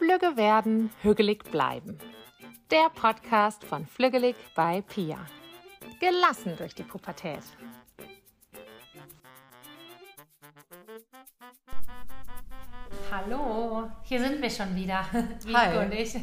Flügge werden, hügelig bleiben. Der Podcast von Flügelig bei Pia. Gelassen durch die Pubertät. Hallo, hier sind wir schon wieder, Wiebke und ich.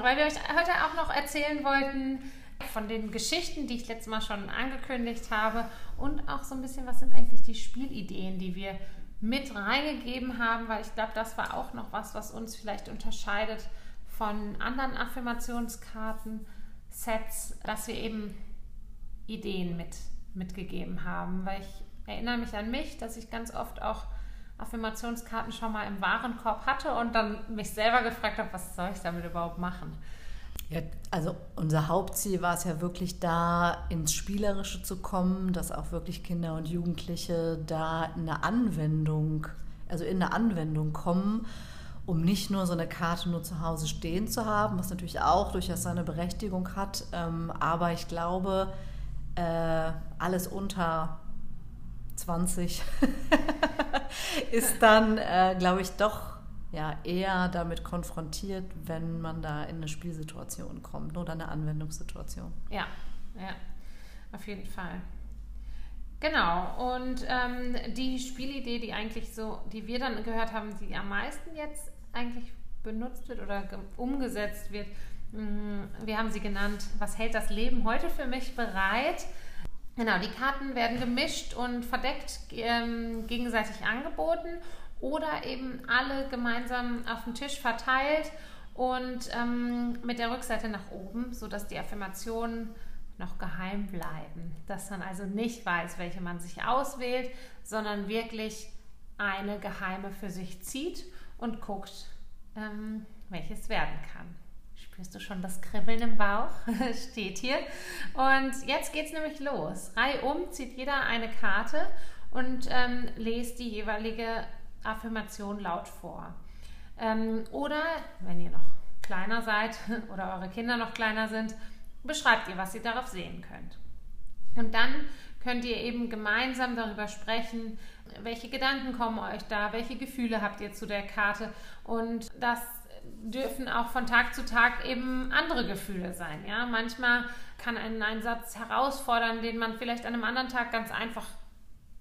Weil wir euch heute auch noch erzählen wollten von den Geschichten, die ich letztes Mal schon angekündigt habe und auch so ein bisschen, was sind eigentlich die Spielideen, die wir mit reingegeben haben, weil ich glaube, das war auch noch was, was uns vielleicht unterscheidet von anderen Affirmationskarten, Sets, dass wir eben Ideen mit, mitgegeben haben. Weil ich erinnere mich an mich, dass ich ganz oft auch Affirmationskarten schon mal im Warenkorb hatte und dann mich selber gefragt habe, was soll ich damit überhaupt machen? Ja, also unser Hauptziel war es ja wirklich da ins Spielerische zu kommen, dass auch wirklich Kinder und Jugendliche da in eine Anwendung, also in eine Anwendung kommen, um nicht nur so eine Karte nur zu Hause stehen zu haben, was natürlich auch durchaus seine Berechtigung hat. Ähm, aber ich glaube, äh, alles unter 20 ist dann, äh, glaube ich, doch ja eher damit konfrontiert, wenn man da in eine Spielsituation kommt oder eine Anwendungssituation. Ja, ja, auf jeden Fall. Genau, und ähm, die Spielidee, die eigentlich so, die wir dann gehört haben, die am meisten jetzt eigentlich benutzt wird oder umgesetzt wird, mm, wir haben sie genannt, was hält das Leben heute für mich bereit? Genau, die Karten werden gemischt und verdeckt ähm, gegenseitig angeboten oder eben alle gemeinsam auf dem Tisch verteilt und ähm, mit der Rückseite nach oben, sodass die Affirmationen noch geheim bleiben. Dass man also nicht weiß, welche man sich auswählt, sondern wirklich eine geheime für sich zieht und guckt, ähm, welches werden kann. Spürst du schon das Kribbeln im Bauch? Steht hier. Und jetzt geht es nämlich los. Reihum zieht jeder eine Karte und ähm, lest die jeweilige Affirmation laut vor. Ähm, oder wenn ihr noch kleiner seid oder eure Kinder noch kleiner sind, beschreibt ihr, was ihr darauf sehen könnt. Und dann könnt ihr eben gemeinsam darüber sprechen, welche Gedanken kommen euch da, welche Gefühle habt ihr zu der Karte. Und das dürfen auch von Tag zu Tag eben andere Gefühle sein. Ja? Manchmal kann ein Einsatz herausfordern, den man vielleicht an einem anderen Tag ganz einfach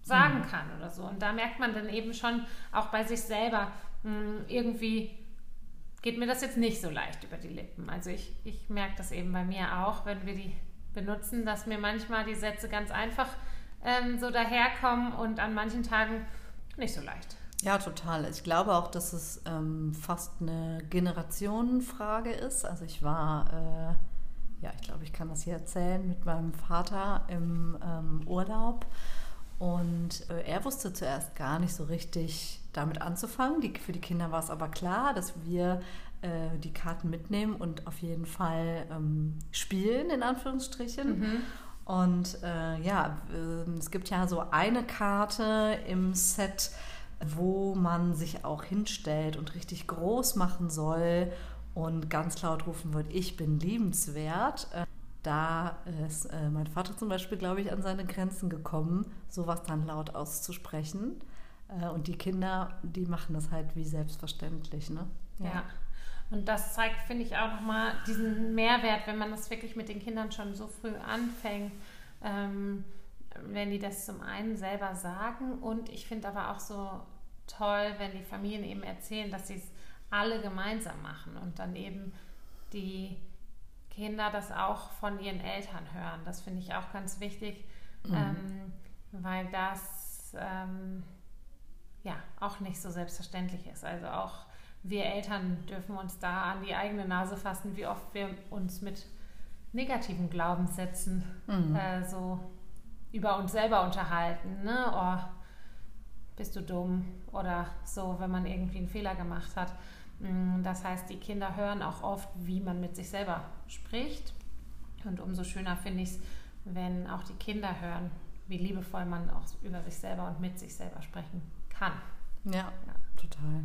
sagen mhm. kann oder so. Und da merkt man dann eben schon auch bei sich selber, mh, hm, irgendwie geht mir das jetzt nicht so leicht über die Lippen. Also ich, ich merke das eben bei mir auch, wenn wir die benutzen, dass mir manchmal die Sätze ganz einfach ähm, so daherkommen und an manchen Tagen nicht so leicht. Ja, total. Ich glaube auch, dass es ähm, fast eine Generationenfrage ist. Also ich war, äh, ja, ich glaube, ich kann das hier erzählen, mit meinem Vater im ähm, Urlaub und äh, er wusste zuerst gar nicht so richtig damit anzufangen. Die, für die Kinder war es aber klar, dass wir äh, die Karten mitnehmen und auf jeden Fall ähm, spielen, in Anführungsstrichen. Mhm. Und äh, ja, ähm, es gibt ja so eine Karte im Set, wo man sich auch hinstellt und richtig groß machen soll und ganz laut rufen wird, ich bin liebenswert. Da ist äh, mein Vater zum Beispiel, glaube ich, an seine Grenzen gekommen, sowas dann laut auszusprechen. Äh, und die Kinder, die machen das halt wie selbstverständlich. Ne? Ja. ja. Und das zeigt, finde ich, auch nochmal diesen Mehrwert, wenn man das wirklich mit den Kindern schon so früh anfängt. Ähm, wenn die das zum einen selber sagen und ich finde aber auch so toll, wenn die Familien eben erzählen, dass sie es alle gemeinsam machen und dann eben die Kinder das auch von ihren Eltern hören. Das finde ich auch ganz wichtig, mhm. ähm, weil das ähm, ja auch nicht so selbstverständlich ist. Also auch wir Eltern dürfen uns da an die eigene Nase fassen, wie oft wir uns mit negativen Glaubenssätzen mhm. äh, so über uns selber unterhalten. Ne? Oh, bist du dumm oder so, wenn man irgendwie einen Fehler gemacht hat. Mm, das heißt, die Kinder hören auch oft, wie man mit sich selber spricht. Und umso schöner finde ich es, wenn auch die Kinder hören, wie liebevoll man auch über sich selber und mit sich selber sprechen kann. Ja, ja. total.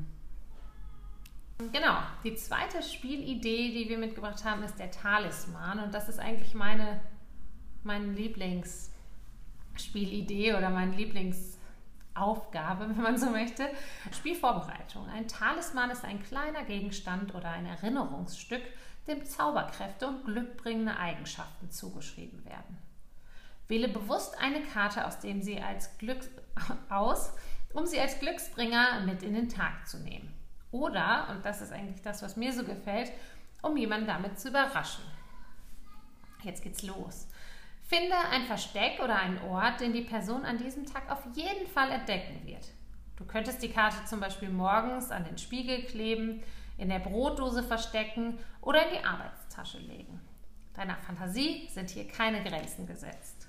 Genau, die zweite Spielidee, die wir mitgebracht haben, ist der Talisman. Und das ist eigentlich meine, meine Lieblingsspielidee oder mein Lieblings- Aufgabe, wenn man so möchte. Spielvorbereitung. Ein Talisman ist ein kleiner Gegenstand oder ein Erinnerungsstück, dem Zauberkräfte und glückbringende Eigenschaften zugeschrieben werden. Wähle bewusst eine Karte, aus dem sie als Glück aus, um sie als Glücksbringer mit in den Tag zu nehmen. Oder, und das ist eigentlich das, was mir so gefällt, um jemanden damit zu überraschen. Jetzt geht's los. Finde ein Versteck oder einen Ort, den die Person an diesem Tag auf jeden Fall entdecken wird. Du könntest die Karte zum Beispiel morgens an den Spiegel kleben, in der Brotdose verstecken oder in die Arbeitstasche legen. Deiner Fantasie sind hier keine Grenzen gesetzt.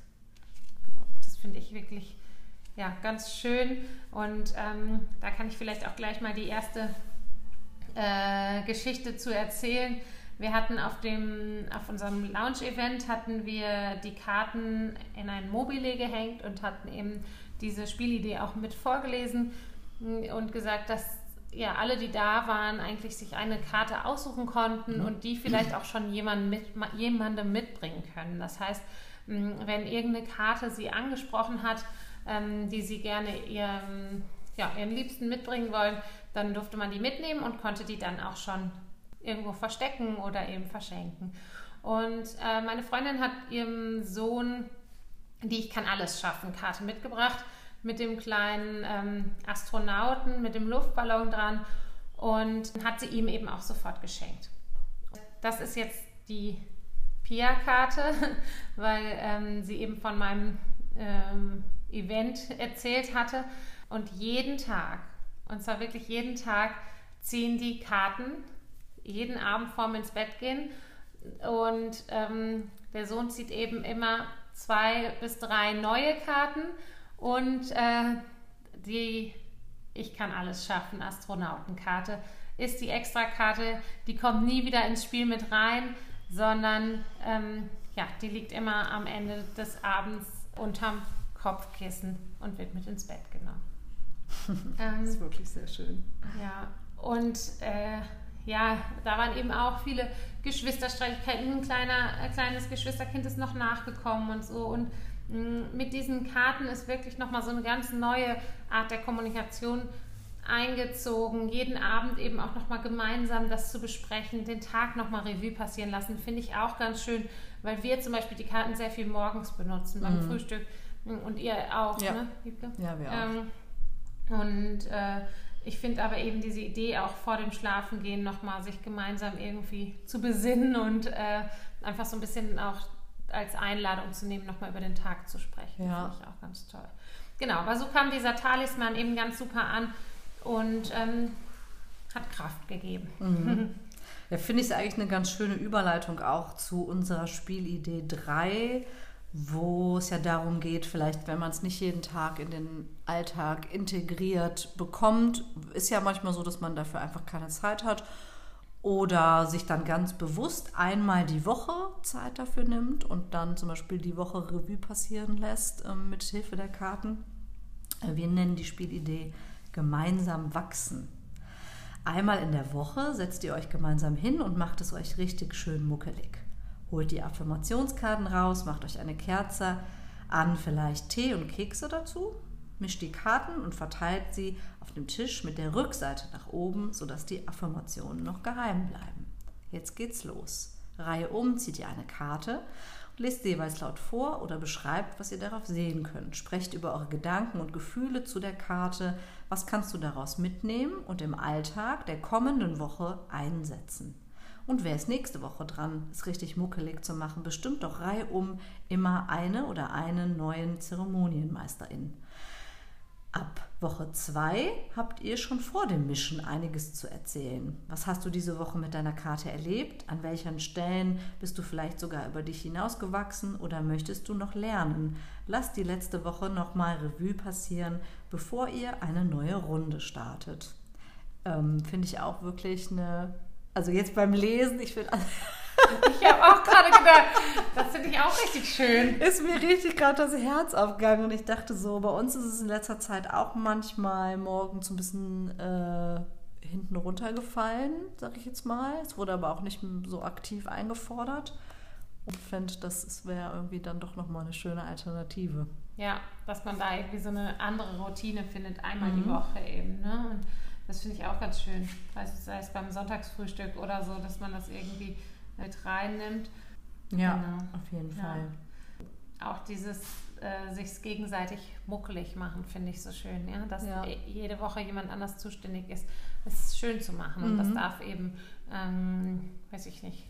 Das finde ich wirklich ja, ganz schön. Und ähm, da kann ich vielleicht auch gleich mal die erste äh, Geschichte zu erzählen. Wir hatten auf dem, auf unserem Lounge-Event hatten wir die Karten in ein Mobile gehängt und hatten eben diese Spielidee auch mit vorgelesen und gesagt, dass ja alle, die da waren, eigentlich sich eine Karte aussuchen konnten und die vielleicht auch schon jemanden mit, jemandem mitbringen können. Das heißt, wenn irgendeine Karte sie angesprochen hat, ähm, die sie gerne ihrem, ja, ihren Liebsten mitbringen wollen, dann durfte man die mitnehmen und konnte die dann auch schon irgendwo verstecken oder eben verschenken. Und äh, meine Freundin hat ihrem Sohn die Ich kann alles schaffen Karte mitgebracht mit dem kleinen ähm, Astronauten, mit dem Luftballon dran und hat sie ihm eben auch sofort geschenkt. Das ist jetzt die Pia-Karte, weil ähm, sie eben von meinem ähm, Event erzählt hatte. Und jeden Tag, und zwar wirklich jeden Tag, ziehen die Karten jeden Abend vorm ins Bett gehen. Und ähm, der Sohn zieht eben immer zwei bis drei neue Karten und äh, die Ich kann alles schaffen Astronautenkarte ist die Extrakarte, die kommt nie wieder ins Spiel mit rein, sondern ähm, ja, die liegt immer am Ende des Abends unterm Kopfkissen und wird mit ins Bett genommen. das ist wirklich sehr schön. Ja, und äh, ja, da waren eben auch viele Geschwisterstreitigkeiten. Ein kleiner, ein kleines Geschwisterkind ist noch nachgekommen und so. Und mh, mm, mit diesen Karten ist wirklich nochmal so eine ganz neue Art der Kommunikation eingezogen. Jeden Abend eben auch nochmal gemeinsam das zu besprechen, den Tag nochmal Revue passieren lassen, finde ich auch ganz schön, weil wir zum Beispiel die Karten sehr viel morgens benutzen beim mhm. Frühstück und ihr auch, ja. ne, Ja, wir auch. Ähm, und äh, ich finde aber eben diese Idee auch vor dem Schlafengehen nochmal sich gemeinsam irgendwie zu besinnen und äh, einfach so ein bisschen auch als Einladung zu nehmen, nochmal über den Tag zu sprechen. Ja. Finde ich auch ganz toll. Genau, aber so kam dieser Talisman eben ganz super an und ähm, hat Kraft gegeben. Mhm. Ja, finde ich es eigentlich eine ganz schöne Überleitung auch zu unserer Spielidee 3 wo es ja darum geht, vielleicht, wenn man es nicht jeden Tag in den Alltag integriert bekommt, ist ja manchmal so, dass man dafür einfach keine Zeit hat oder sich dann ganz bewusst einmal die Woche Zeit dafür nimmt und dann zum Beispiel die Woche Revue passieren lässt äh, mit Hilfe der Karten. Äh, wir nennen die Spielidee gemeinsam wachsen. Einmal in der Woche setzt ihr euch gemeinsam hin und macht es euch richtig schön muckelig. Holt die Affirmationskarten raus, macht euch eine Kerze an, vielleicht Tee und Kekse dazu, mischt die Karten und verteilt sie auf dem Tisch mit der Rückseite nach oben, sodass die Affirmationen noch geheim bleiben. Jetzt geht's los. Reihe um zieht ihr eine Karte und lest jeweils laut vor oder beschreibt, was ihr darauf sehen könnt. Sprecht über eure Gedanken und Gefühle zu der Karte. Was kannst du daraus mitnehmen und im Alltag der kommenden Woche einsetzen? Und wer ist nächste Woche dran, es richtig muckelig zu machen? Bestimmt doch reihum immer eine oder einen neuen Zeremonienmeisterin. Ab Woche 2 habt ihr schon vor dem Mischen einiges zu erzählen. Was hast du diese Woche mit deiner Karte erlebt? An welchen Stellen bist du vielleicht sogar über dich hinausgewachsen oder möchtest du noch lernen? Lass die letzte Woche nochmal Revue passieren, bevor ihr eine neue Runde startet. Ähm, Finde ich auch wirklich eine also jetzt beim Lesen, ich finde. ich habe auch gerade gedacht, das finde ich auch richtig schön. Ist mir richtig gerade das Herz aufgegangen und ich dachte so, bei uns ist es in letzter Zeit auch manchmal morgens ein bisschen äh, hinten runtergefallen, sag ich jetzt mal. Es wurde aber auch nicht so aktiv eingefordert und fände, das wäre irgendwie dann doch nochmal eine schöne Alternative. Ja, dass man da irgendwie so eine andere Routine findet, einmal Mhm. die Woche eben. Ne? Und das finde ich auch ganz schön. Weiß, sei es beim Sonntagsfrühstück oder so, dass man das irgendwie mit reinnimmt. Ja, Genau. auf jeden Ja. Fall. Auch dieses äh, sich gegenseitig muckelig machen, finde ich so schön. Ja? Dass Ja. e- jede Woche jemand anders zuständig ist, es schön zu machen. Und das Mhm. darf eben, ähm, weiß ich nicht,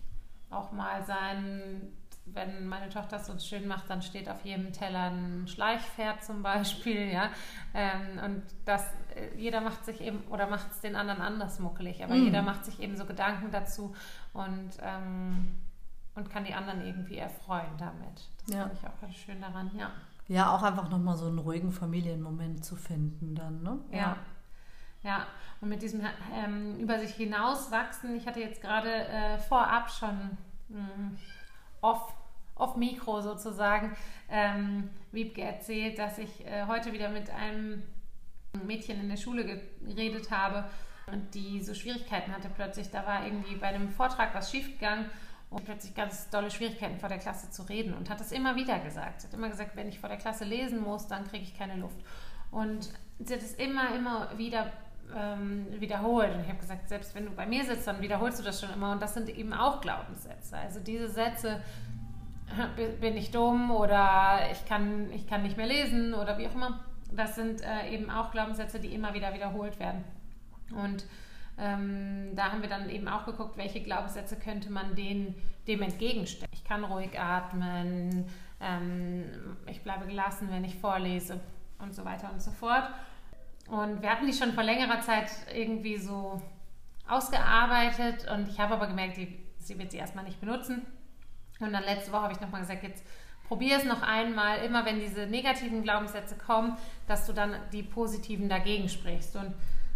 auch mal sein, wenn meine Tochter es uns schön macht, dann steht auf jedem Teller ein Schleichpferd zum Beispiel, ja. Ähm, und das, äh, jeder macht sich eben, oder macht es den anderen anders muckelig, aber Mhm. jeder macht sich eben so Gedanken dazu und, ähm, und kann die anderen irgendwie erfreuen damit. Das Ja. finde ich auch ganz schön daran, ja. Ja, auch einfach nochmal so einen ruhigen Familienmoment zu finden dann, ne? Ja. Ja, und mit diesem ähm, über sich hinauswachsen, ich hatte jetzt gerade äh, vorab schon mh, off, off Mikro sozusagen ähm, Wiebke erzählt, dass ich äh, heute wieder mit einem Mädchen in der Schule geredet habe und die so Schwierigkeiten hatte plötzlich. Da war irgendwie bei einem Vortrag was schiefgegangen und plötzlich ganz dolle Schwierigkeiten vor der Klasse zu reden und hat es immer wieder gesagt. Sie hat immer gesagt, wenn ich vor der Klasse lesen muss, dann kriege ich keine Luft. Und sie hat es immer, immer wieder ähm, wiederholt. Und ich habe gesagt, selbst wenn du bei mir sitzt, dann wiederholst du das schon immer. Und das sind eben auch Glaubenssätze. Also diese Sätze, bin ich dumm oder ich kann, ich kann nicht mehr lesen oder wie auch immer, das sind äh, eben auch Glaubenssätze, die immer wieder wiederholt werden. Und ähm, da haben wir dann eben auch geguckt, welche Glaubenssätze könnte man denen, dem entgegenstellen. Ich kann ruhig atmen, ähm, ich bleibe gelassen, wenn ich vorlese und so weiter und so fort. Und wir hatten die schon vor längerer Zeit irgendwie so ausgearbeitet und ich habe aber gemerkt, die, sie wird sie erstmal nicht benutzen. Und dann letzte Woche habe ich nochmal gesagt, jetzt probier es noch einmal, immer wenn diese negativen Glaubenssätze kommen, dass du dann die positiven dagegen sprichst und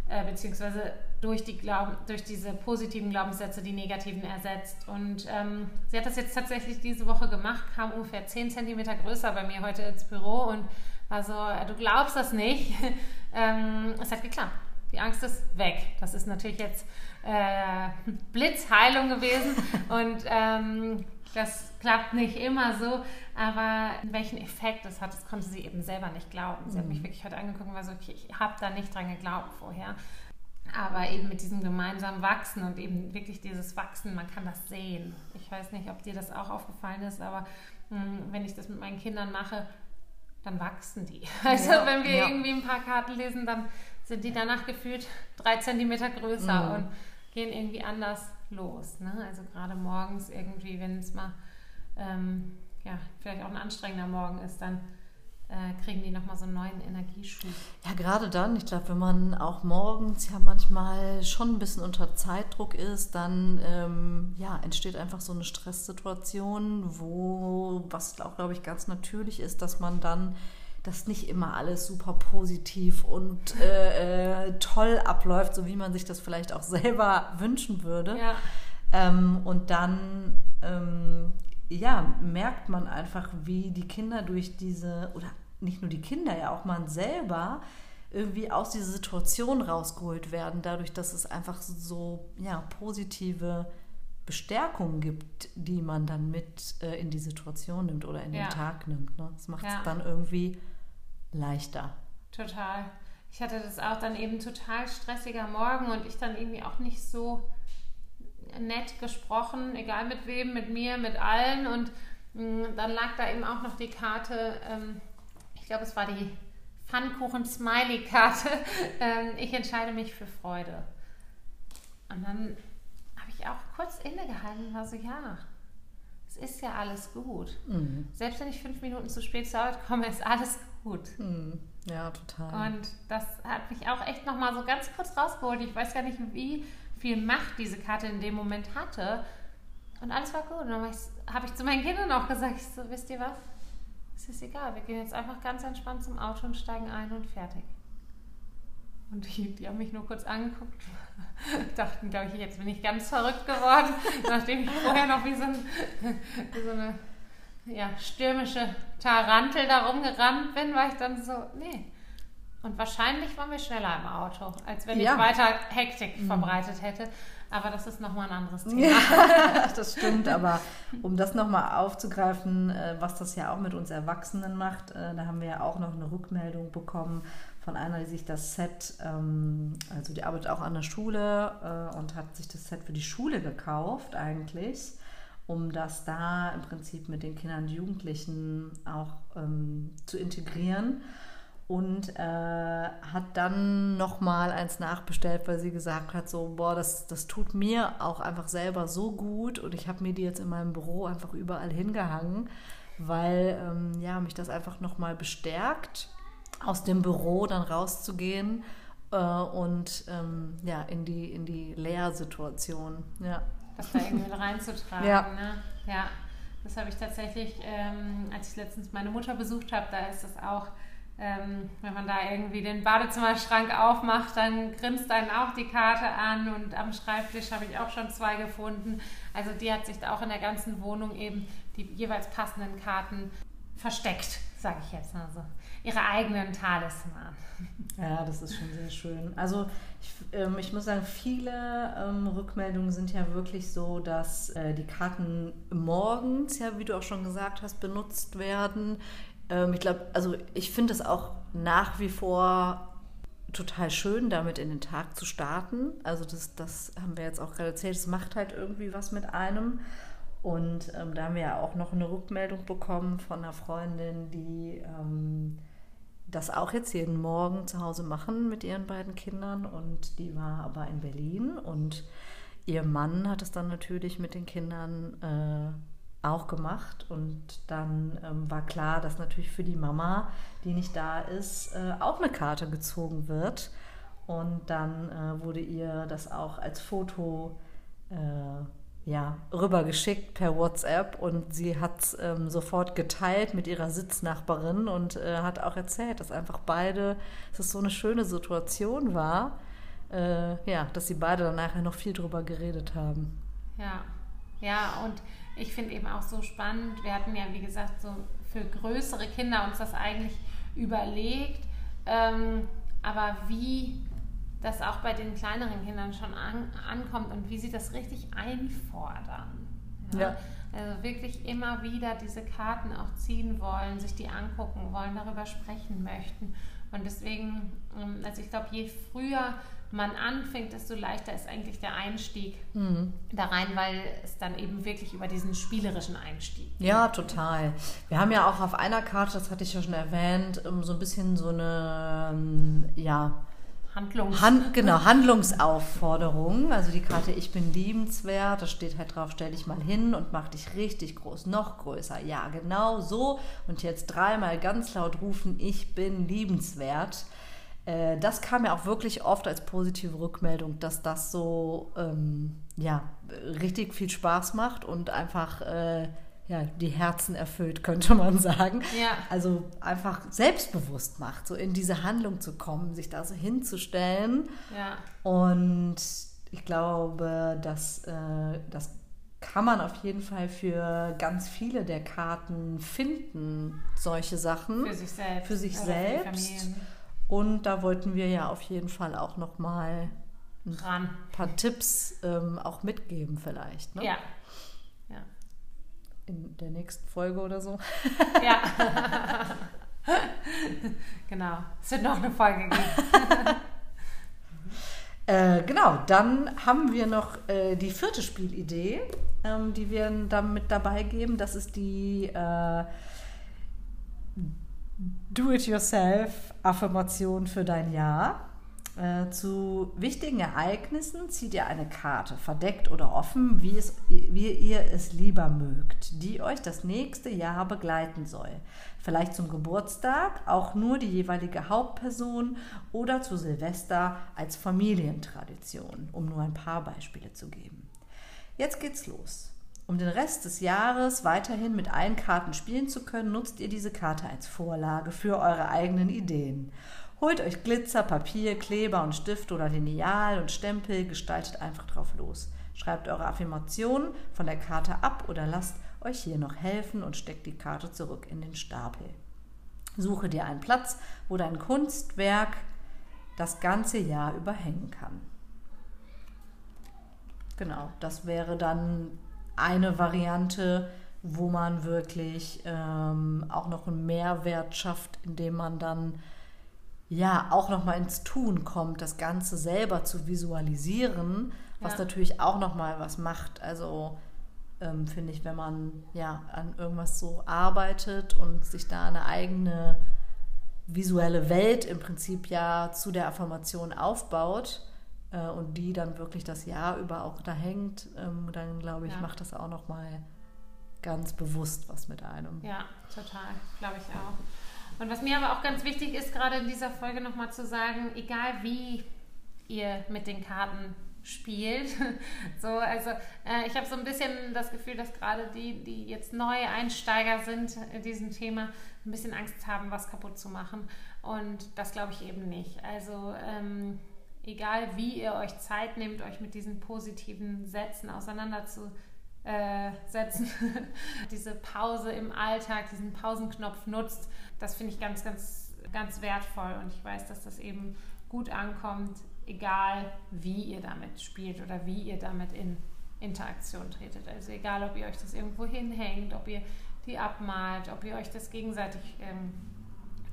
äh, beziehungsweise durch, die Glauben, durch diese positiven Glaubenssätze die negativen ersetzt. Und ähm, sie hat das jetzt tatsächlich diese Woche gemacht, kam ungefähr 10 cm größer bei mir heute ins Büro und war so, äh, du glaubst das nicht. ähm, es hat geklappt. Die Angst ist weg. Das ist natürlich jetzt äh, Blitzheilung gewesen und ähm, das klappt nicht immer so, aber welchen Effekt das hat, das konnte sie eben selber nicht glauben. Sie hat mich wirklich heute angeguckt und war so, okay, ich habe da nicht dran geglaubt vorher. Aber eben mit diesem gemeinsamen Wachsen und eben wirklich dieses Wachsen, man kann das sehen. Ich weiß nicht, ob dir das auch aufgefallen ist, aber mh, wenn ich das mit meinen Kindern mache, dann wachsen die. Also Ja, wenn wir ja. irgendwie ein paar Karten lesen, dann sind die danach gefühlt drei Zentimeter größer Mhm. und gehen irgendwie anders los. Ne? Also gerade morgens irgendwie, wenn es mal ähm, ja, vielleicht auch ein anstrengender Morgen ist, dann äh, kriegen die nochmal so einen neuen Energieschub. Ja, gerade dann, ich glaube, wenn man auch morgens ja manchmal schon ein bisschen unter Zeitdruck ist, dann ähm, ja, entsteht einfach so eine Stresssituation, wo, was auch, glaube ich, ganz natürlich ist, dass man dann dass nicht immer alles super positiv und äh, äh, toll abläuft, so wie man sich das vielleicht auch selber wünschen würde. Ja, Ähm, und dann ähm, ja, merkt man einfach, wie die Kinder durch diese, oder nicht nur die Kinder, ja auch man selber, irgendwie aus dieser Situation rausgeholt werden, dadurch, dass es einfach so ja, positive Bestärkung gibt, die man dann mit äh, in die Situation nimmt oder in Ja. den Tag nimmt. Ne? Das macht es Ja. dann irgendwie leichter. total. Ich hatte das auch dann eben total stressiger Morgen und ich dann irgendwie auch nicht so nett gesprochen, egal mit wem, mit mir, mit allen. Und mh, dann lag da eben auch noch die Karte, ähm, ich glaube, es war die Pfannkuchen-Smiley-Karte. ähm, ich entscheide mich für Freude. Und dann habe ich auch kurz innegehalten und war so, ja, es ist ja alles gut. Mhm. Selbst wenn ich fünf Minuten zu spät zur Arbeit komme, ist alles gut. Mhm. Ja, total. Und das hat mich auch echt nochmal so ganz kurz rausgeholt. Ich weiß gar nicht, wie viel Macht diese Karte in dem Moment hatte. Und alles war gut. Und dann habe ich zu meinen Kindern auch gesagt, ich so, wisst ihr was? Es ist egal, wir gehen jetzt einfach ganz entspannt zum Auto und steigen ein und fertig. Und die, die haben mich nur kurz angeguckt, dachten, glaube ich, jetzt bin ich ganz verrückt geworden, nachdem ich vorher noch wie so, ein, wie so eine ja, stürmische Tarantel da rumgerannt bin, war ich dann so, nee. Und wahrscheinlich waren wir schneller im Auto, als wenn Ja. ich weiter Hektik verbreitet hätte. Aber das ist nochmal ein anderes Thema. Ja, das stimmt, aber um das nochmal aufzugreifen, äh, was das ja auch mit uns Erwachsenen macht, äh, da haben wir ja auch noch eine Rückmeldung bekommen von einer, die sich das Set, ähm, also die arbeitet auch an der Schule äh, und hat sich das Set für die Schule gekauft eigentlich, um das da im Prinzip mit den Kindern und Jugendlichen auch ähm, zu integrieren und äh, hat dann nochmal eins nachbestellt, weil sie gesagt hat, so, boah, das, das tut mir auch einfach selber so gut und ich habe mir die jetzt in meinem Büro einfach überall hingehangen, weil ähm, ja, mich das einfach nochmal bestärkt, aus dem Büro dann rauszugehen äh, und ähm, ja, in die, in die Lehrsituation, ja. Das da irgendwie reinzutragen, ja. ne? Ja, das habe ich tatsächlich, ähm, als ich letztens meine Mutter besucht habe, da ist es auch ähm, wenn man da irgendwie den Badezimmerschrank aufmacht, dann grinst einen auch die Karte an und am Schreibtisch habe ich auch schon zwei gefunden. Also die hat sich da auch in der ganzen Wohnung eben die jeweils passenden Karten versteckt, sage ich jetzt mal so. Ihre eigenen Talisman. Ja, das ist schon sehr schön. Also ich, ähm, ich muss sagen, viele ähm, Rückmeldungen sind ja wirklich so, dass äh, die Karten morgens, ja, wie du auch schon gesagt hast, benutzt werden ähm, ich glaube, also ich finde es auch nach wie vor total schön, damit in den Tag zu starten. Also das, das haben wir jetzt auch gerade erzählt, es macht halt irgendwie was mit einem. Und ähm, da haben wir ja auch noch eine Rückmeldung bekommen von einer Freundin, die ähm, das auch jetzt jeden Morgen zu Hause machen mit ihren beiden Kindern. Und die war aber in Berlin und ihr Mann hat es dann natürlich mit den Kindern äh, auch gemacht. Und dann ähm, war klar, dass natürlich für die Mama, die nicht da ist, äh, auch eine Karte gezogen wird. Und dann äh, wurde ihr das auch als Foto äh, ja, rübergeschickt per WhatsApp und sie hat es ähm, sofort geteilt mit ihrer Sitznachbarin und äh, hat auch erzählt, dass einfach beide, dass es so eine schöne Situation war, äh, ja, dass sie beide dann nachher noch viel drüber geredet haben. Ja, ja, und ich finde eben auch so spannend, wir hatten ja, wie gesagt, so für größere Kinder uns das eigentlich überlegt, ähm, aber wie das auch bei den kleineren Kindern schon an, ankommt und wie sie das richtig einfordern. Ja? ja. Also wirklich immer wieder diese Karten auch ziehen wollen, sich die angucken wollen, darüber sprechen möchten. Und deswegen, ähm, also ich glaube, je früher man anfängt, desto leichter ist eigentlich der Einstieg mhm. da rein, weil es dann eben wirklich über diesen spielerischen Einstieg geht. Ja, total. Wir haben ja auch auf einer Karte, das hatte ich ja schon erwähnt, ähm, so ein bisschen so eine, ähm, ja, Handlungs Hand, genau, Handlungsaufforderung. Also die Karte Ich bin liebenswert, da steht halt drauf, stell dich mal hin und mach dich richtig groß, noch größer. Ja, genau so. Und jetzt dreimal ganz laut rufen, ich bin liebenswert. Äh, das kam ja auch wirklich oft als positive Rückmeldung, dass das so ähm, ja, richtig viel Spaß macht und einfach äh, ja, die Herzen erfüllt, könnte man sagen. Ja. Also einfach selbstbewusst macht, so in diese Handlung zu kommen, sich da so hinzustellen. Ja. Und ich glaube, dass äh, das kann man auf jeden Fall für ganz viele der Karten finden, solche Sachen. Für sich selbst. Für sich selbst. Und da wollten wir ja auf jeden Fall auch noch mal ein paar Tipps ähm, auch mitgeben vielleicht. Ne? Ja. In der nächsten Folge oder so. Ja. genau. Es wird noch eine Folge geben. äh, genau, dann haben wir noch äh, die vierte Spielidee, ähm, die wir dann mit dabei geben. Das ist die äh, Do-it-yourself-Affirmation für dein Jahr. Äh, zu wichtigen Ereignissen zieht ihr eine Karte, verdeckt oder offen, wie, es, wie ihr es lieber mögt, die euch das nächste Jahr begleiten soll. Vielleicht zum Geburtstag, auch nur die jeweilige Hauptperson oder zu Silvester als Familientradition, um nur ein paar Beispiele zu geben. Jetzt geht's los. Um den Rest des Jahres weiterhin mit allen Karten spielen zu können, nutzt ihr diese Karte als Vorlage für eure eigenen Ideen. Holt euch Glitzer, Papier, Kleber und Stift oder Lineal und Stempel, gestaltet einfach drauf los. Schreibt eure Affirmationen von der Karte ab oder lasst euch hier noch helfen und steckt die Karte zurück in den Stapel. Suche dir einen Platz, wo dein Kunstwerk das ganze Jahr überhängen kann. Genau, das wäre dann eine Variante, wo man wirklich ähm, auch noch einen Mehrwert schafft, indem man dann ja auch noch mal ins Tun kommt, das Ganze selber zu visualisieren, was Ja. natürlich auch noch mal was macht. Also ähm, finde ich, wenn man ja an irgendwas so arbeitet und sich da eine eigene visuelle Welt im Prinzip ja zu der Affirmation aufbaut äh, und die dann wirklich das Jahr über auch da hängt, ähm, dann glaube ich, Ja. macht das auch noch mal ganz bewusst was mit einem. Ja, total, glaube ich auch. Und was mir aber auch ganz wichtig ist, gerade in dieser Folge nochmal zu sagen, egal wie ihr mit den Karten spielt, so, also äh, ich habe so ein bisschen das Gefühl, dass gerade die, die jetzt neue Einsteiger sind in diesem Thema, ein bisschen Angst haben, was kaputt zu machen. Und das glaube ich eben nicht. Also ähm, egal wie ihr euch Zeit nehmt, euch mit diesen positiven Sätzen auseinanderzusetzen, äh, setzen, diese Pause im Alltag, diesen Pausenknopf nutzt, das finde ich ganz, ganz, ganz wertvoll. Und ich weiß, dass das eben gut ankommt, egal wie ihr damit spielt oder wie ihr damit in Interaktion tretet. Also egal, ob ihr euch das irgendwo hinhängt, ob ihr die abmalt, ob ihr euch das gegenseitig ähm,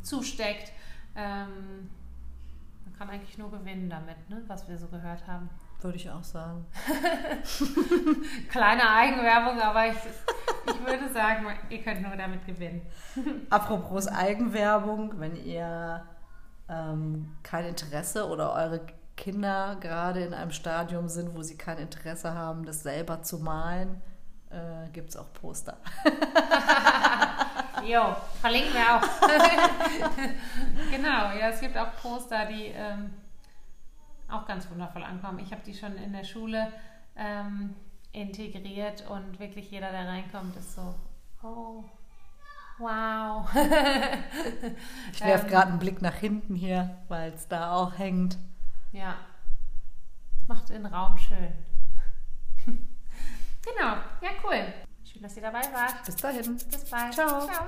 zusteckt. Ähm, man kann eigentlich nur gewinnen damit, ne? was wir so gehört haben. Würde ich auch sagen. Kleine Eigenwerbung, aber ich, ich würde sagen, ihr könnt nur damit gewinnen. Apropos Eigenwerbung, wenn ihr ähm, kein Interesse oder eure Kinder gerade in einem Stadium sind, wo sie kein Interesse haben, das selber zu malen, äh, gibt es auch Poster. Jo, verlinken wir auch. genau, ja, es gibt auch Poster, die ähm, auch ganz wundervoll ankommen. Ich habe die schon in der Schule ähm, integriert und wirklich jeder, der reinkommt, ist so, oh, wow. Ich werfe Ähm, gerade einen Blick nach hinten hier, weil es da auch hängt. Ja, macht den Raum schön. genau, ja, cool. Schön, dass ihr dabei wart. Bis dahin. Bis bald. Ciao. Ciao.